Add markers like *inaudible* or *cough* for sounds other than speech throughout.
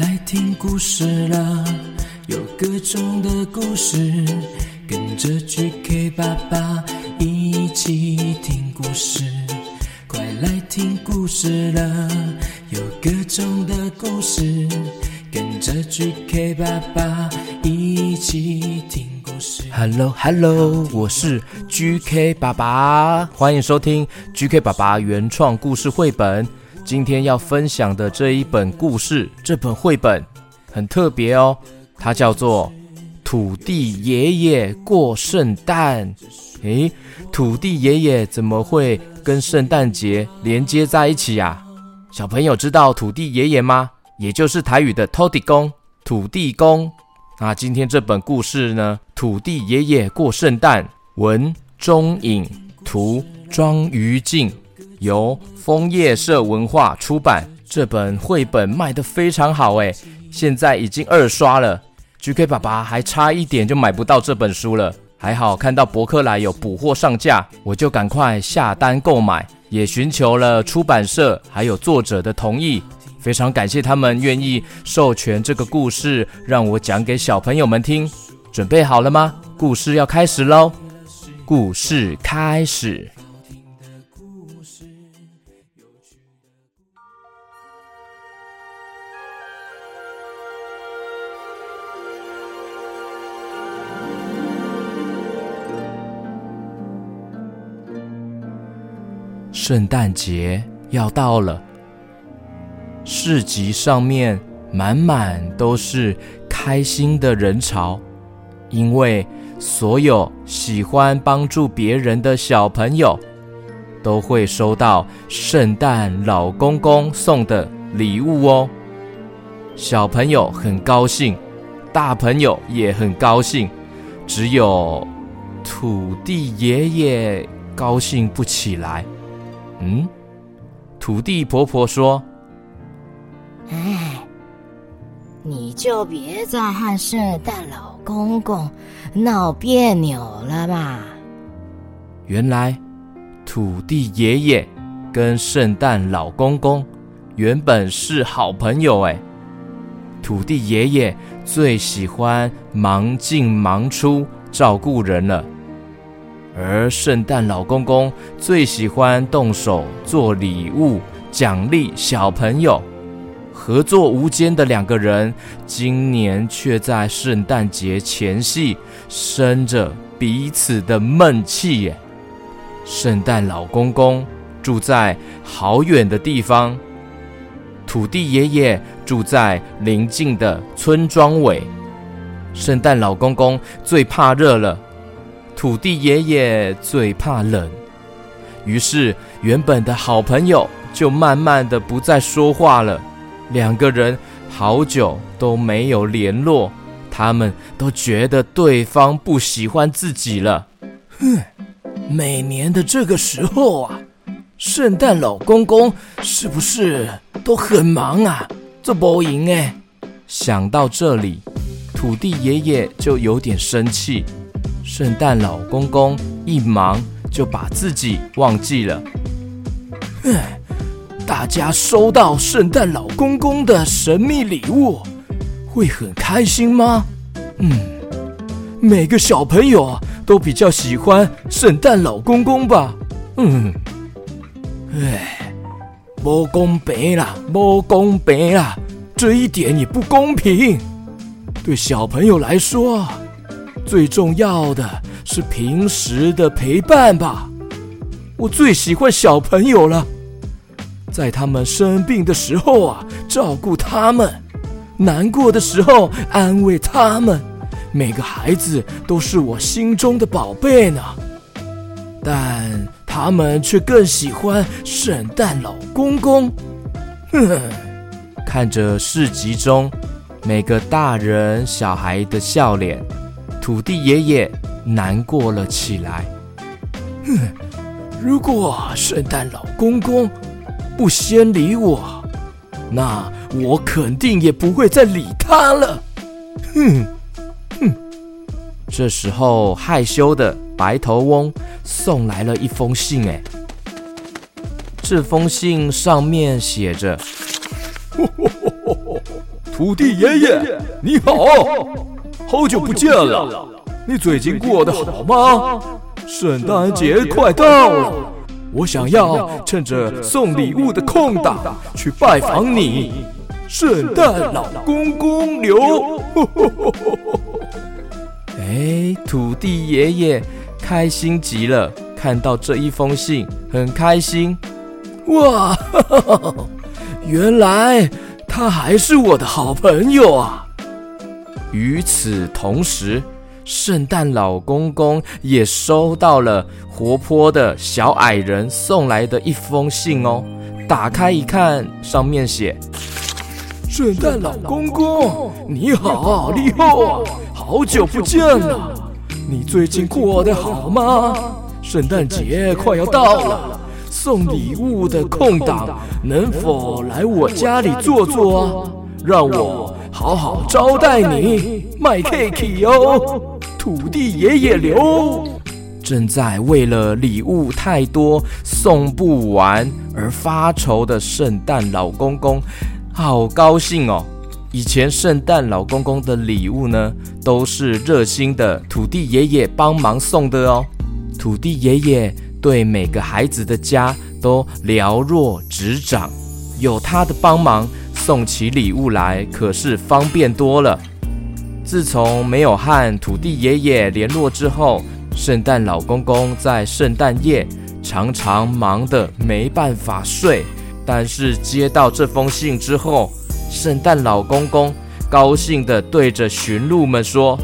来听故事了，有各种的故事，跟着 GK 爸爸一起听故事。快来听故事了，有各种的故事，跟着 GK 爸爸一起听故事。Hello，Hello，hello, 我是 GK 爸爸，欢迎收听 GK 爸爸原创故事绘本。今天要分享的这一本故事，这本绘本很特别哦，它叫做《土地爷爷过圣诞》。诶，土地爷爷怎么会跟圣诞节连接在一起呀？小朋友知道土地爷爷吗？也就是台语的土地公，土地公。那今天这本故事呢，《土地爷爷过圣诞》，文钟颖，图庄于静。由枫叶社文化出版，这本绘本卖得非常好诶，现在已经二刷了。GK 爸爸还差一点就买不到这本书了，还好看到博客来有补货上架，我就赶快下单购买，也寻求了出版社还有作者的同意，非常感谢他们愿意授权这个故事让我讲给小朋友们听。准备好了吗？故事要开始喽！故事开始。圣诞节要到了，市集上面满满都是开心的人潮，因为所有喜欢帮助别人的小朋友都会收到圣诞老公公送的礼物哦。小朋友很高兴，大朋友也很高兴，只有土地爷爷高兴不起来。嗯，土地婆婆说：“哎，你就别再和圣诞老公公闹别扭了嘛。”原来，土地爷爷跟圣诞老公公原本是好朋友哎。土地爷爷最喜欢忙进忙出照顾人了。而圣诞老公公最喜欢动手做礼物奖励小朋友，合作无间的两个人，今年却在圣诞节前夕生着彼此的闷气耶。圣诞老公公住在好远的地方，土地爷爷住在邻近的村庄尾。圣诞老公公最怕热了。土地爷爷最怕冷，于是原本的好朋友就慢慢的不再说话了。两个人好久都没有联络，他们都觉得对方不喜欢自己了。哼，每年的这个时候啊，圣诞老公公是不是都很忙啊？这不赢哎。想到这里，土地爷爷就有点生气。圣诞老公公一忙就把自己忘记了。唉，大家收到圣诞老公公的神秘礼物，会很开心吗？嗯，每个小朋友都比较喜欢圣诞老公公吧？嗯，唉，不公平啦，不公平啦，这一点也不公平。对小朋友来说。最重要的是平时的陪伴吧，我最喜欢小朋友了，在他们生病的时候啊，照顾他们；难过的时候安慰他们。每个孩子都是我心中的宝贝呢，但他们却更喜欢圣诞老公公。哼，*laughs* 看着市集中每个大人小孩的笑脸。土地爷爷难过了起来。哼，如果圣诞老公公不先理我，那我肯定也不会再理他了。哼哼。这时候，害羞的白头翁送来了一封信。哎，这封信上面写着：“ *laughs* 土地爷爷，你好，好久不见了，你最近过得好吗？圣诞节快到了，我想要趁着送礼物的空档去拜访你，圣诞老公公牛。*laughs* 哎，土地爷爷开心极了，看到这一封信，很开心。哇，*laughs* 原来他还是我的好朋友啊！与此同时，圣诞老公公也收到了活泼的小矮人送来的一封信哦。打开一看，上面写：“圣诞老公公，你好，你好，好久不见了，你最近过得好吗？圣诞节快要到了。”送礼物的空档，能否来我家里坐坐啊？让我好好招待你，卖 cake 哦！土地爷爷留。正在为了礼物太多送不完而发愁的圣诞老公公，好高兴哦！以前圣诞老公公的礼物呢，都是热心的土地爷爷帮忙送的哦。土地爷爷。对每个孩子的家都了若指掌，有他的帮忙，送起礼物来可是方便多了。自从没有和土地爷爷联络之后，圣诞老公公在圣诞夜常常忙得没办法睡。但是接到这封信之后，圣诞老公公高兴地对着驯鹿们说：“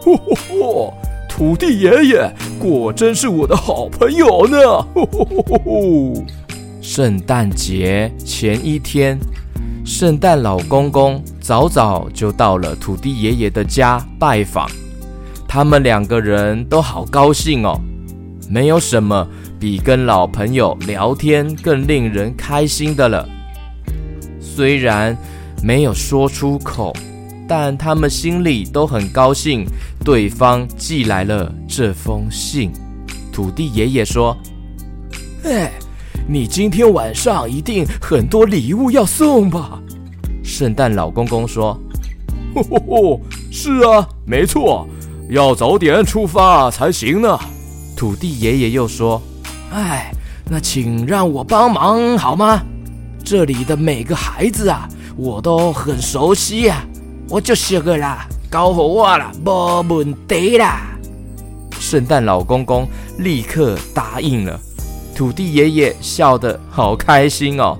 嚯嚯嚯！”土地爷爷果真是我的好朋友呢！吼吼吼吼吼！圣诞节前一天，圣诞老公公早早就到了土地爷爷的家拜访，他们两个人都好高兴哦。没有什么比跟老朋友聊天更令人开心的了。虽然没有说出口。但他们心里都很高兴，对方寄来了这封信。土地爷爷说：“哎，你今天晚上一定很多礼物要送吧？”圣诞老公公说：“吼吼吼，是啊，没错，要早点出发才行呢。”土地爷爷又说：“哎，那请让我帮忙好吗？这里的每个孩子啊，我都很熟悉呀。”我就写个啦，交给我啦，没问题啦。圣诞老公公立刻答应了，土地爷爷笑得好开心哦，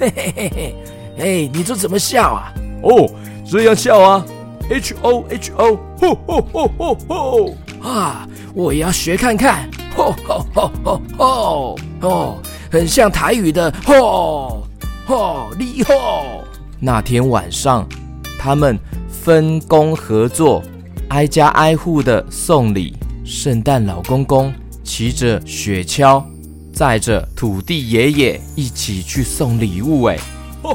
嘿嘿嘿嘿，哎，你这怎么笑啊？哦，这样笑啊，H O H O，吼吼吼吼吼，啊，我也要学看看，吼吼吼吼吼，哦，很像台语的吼吼你好。那天晚上。他们分工合作，挨家挨户的送礼。圣诞老公公骑着雪橇，载着土地爷爷一起去送礼物。哎，，*laughs*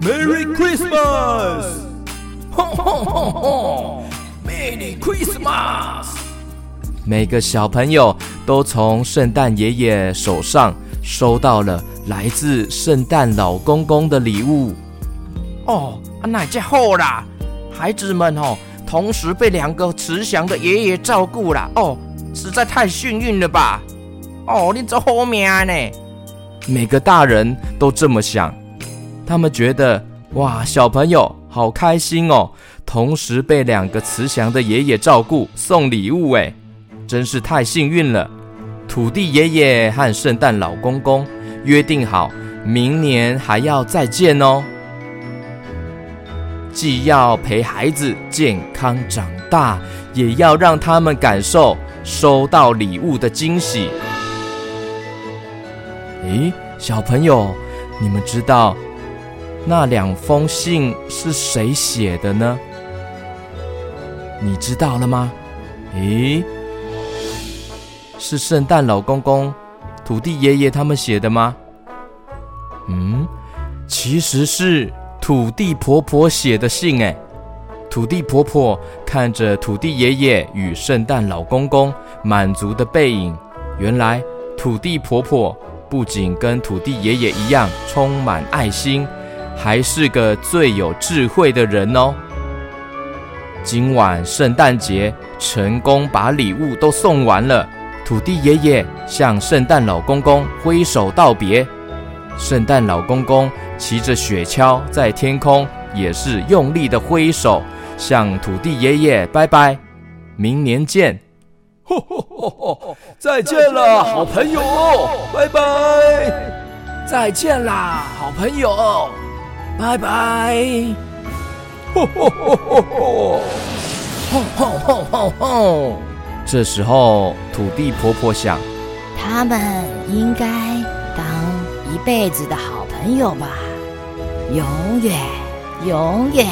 Merry Christmas！吼吼吼吼，Merry Christmas！每个小朋友都从圣诞爷爷手上收到了来自圣诞老公公的礼物。哦。那就好啦，孩子们哦，同时被两个慈祥的爷爷照顾了哦，实在太幸运了吧！哦，你这好命呢！每个大人都这么想，他们觉得哇，小朋友好开心哦，同时被两个慈祥的爷爷照顾，送礼物哎，真是太幸运了。土地爷爷和圣诞老公公约定好，明年还要再见哦。既要陪孩子健康长大，也要让他们感受收到礼物的惊喜。诶，小朋友，你们知道那两封信是谁写的呢？你知道了吗？诶，是圣诞老公公、土地爷爷他们写的吗？嗯，其实是。土地婆婆写的信，哎，土地婆婆看着土地爷爷与圣诞老公公满足的背影，原来土地婆婆不仅跟土地爷爷一样充满爱心，还是个最有智慧的人哦。今晚圣诞节成功把礼物都送完了，土地爷爷向圣诞老公公挥手道别。圣诞老公公骑着雪橇在天空也是用力的挥手，向土地爷爷拜拜，明年见。吼吼吼吼！再见了，好朋友，拜拜！再见啦，好朋友，拜拜！吼吼吼吼吼！吼吼吼吼吼！这时候，土地婆婆想，他们应该当一辈子的好朋友吧，永远，永远。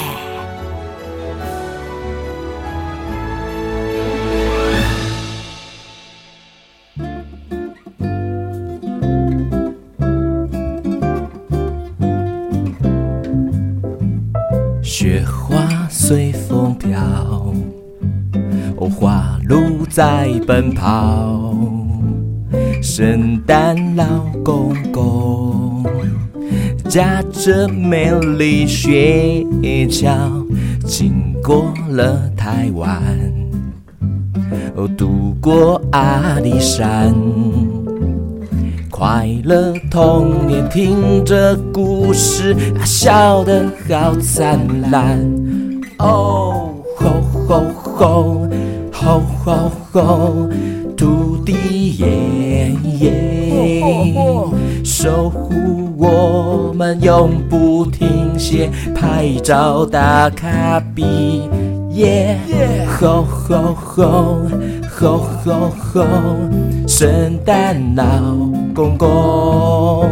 在奔跑。圣诞老公公驾着美丽雪橇，经过了台湾，渡过阿里山。快乐童年，听着故事，笑得好灿烂。哦吼吼吼，吼吼吼，土地爷爷守护我们永不停歇，拍照打卡比耶，吼吼吼，吼吼吼，圣诞老。公公，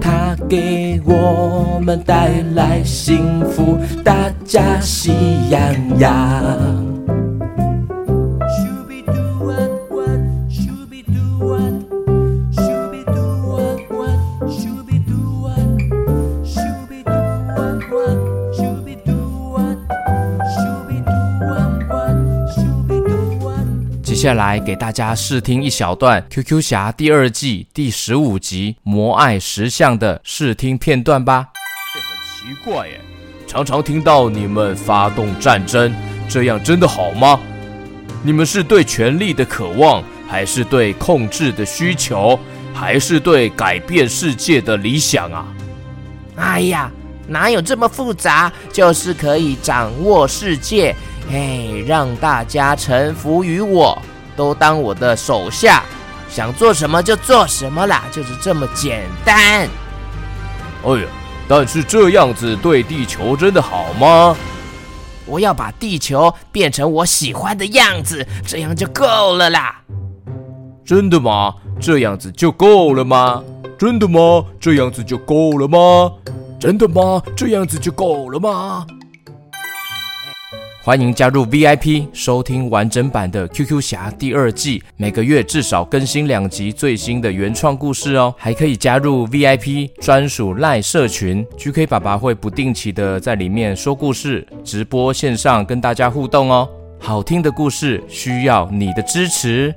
他给我们带来幸福，大家喜洋洋。下来给大家试听一小段《QQ 侠》第二季第十五集《魔爱石像》的试听片段吧。这很奇怪耶，常常听到你们发动战争，这样真的好吗？你们是对权力的渴望，还是对控制的需求，还是对改变世界的理想啊？哎呀，哪有这么复杂？就是可以掌握世界，嘿，让大家臣服于我。都当我的手下，想做什么就做什么啦，就是这么简单。哎呀，但是这样子对地球真的好吗？我要把地球变成我喜欢的样子，这样就够了啦。真的吗？这样子就够了吗？真的吗？这样子就够了吗？真的吗？这样子就够了吗？欢迎加入 VIP，收听完整版的《QQ 侠》第二季，每个月至少更新两集最新的原创故事哦。还可以加入 VIP 专属赖社群，GK 爸爸会不定期的在里面说故事，直播线上跟大家互动哦。好听的故事需要你的支持。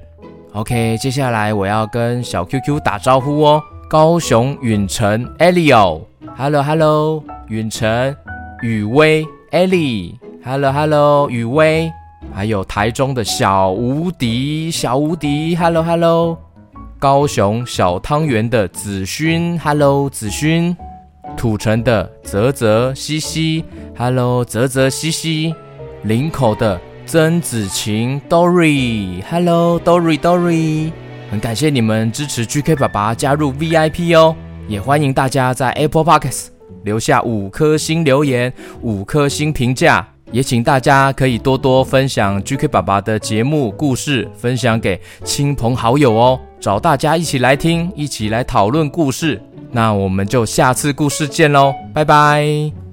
OK，接下来我要跟小 QQ 打招呼哦。高雄允晨 Elio，Hello Hello，允晨雨薇 Ellie。Hello，Hello，雨薇，还有台中的小无敌，小无敌，Hello，Hello，, 高雄小汤圆的子勋，Hello，子勋，土城的泽泽西西，Hello，泽泽西西，林口的曾子晴，Dory，Hello，Dory，Dory，很感谢你们支持 GK 爸爸加入 VIP 哦，也欢迎大家在 Apple Podcasts 留下五颗星留言，五颗星评价。也请大家可以多多分享 GK 爸爸的节目故事，分享给亲朋好友哦，找大家一起来听，一起来讨论故事。那我们就下次故事见喽，拜拜。